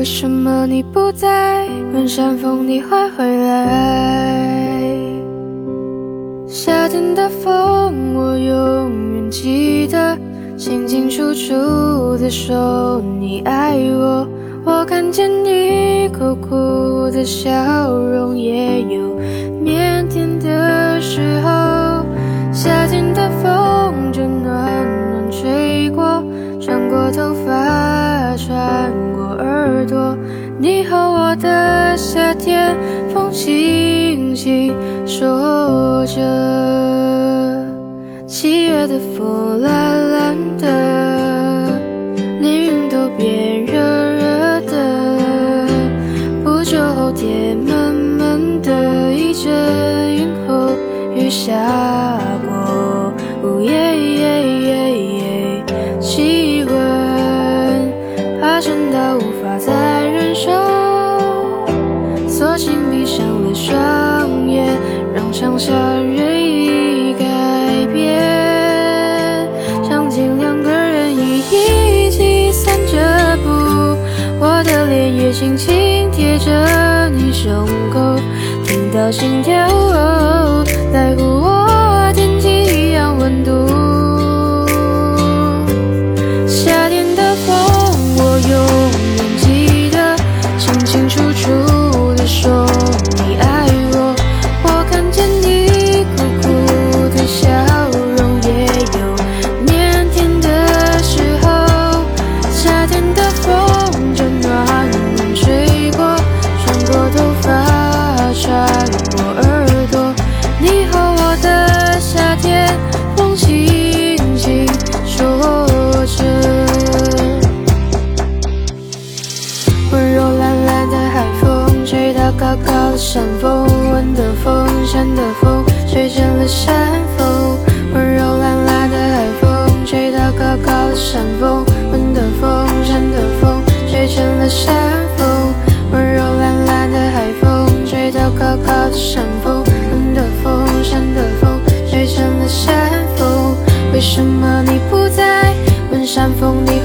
为什么你不在？问山风你会回来？夏天的风，我永远记得，清清楚楚的说你爱我。我看见你苦苦的笑容，也有夏天，风轻轻说着。七月的风懒懒的，连云都变热热的。不久后天闷闷的，一阵云后雨下双眼，让想象任意改变。场景两个人一起散着步，我的脸也轻轻贴着你胸口，听到心跳在乎山风，温的风，山的风，吹成了山风。温柔懒懒的海风吹到高高的山峰。温的风，山的风，吹成了山风。温柔懒懒的海风吹到高高的山峰。温的风，山的风，吹成了山风。为什么你不在？问山风，你。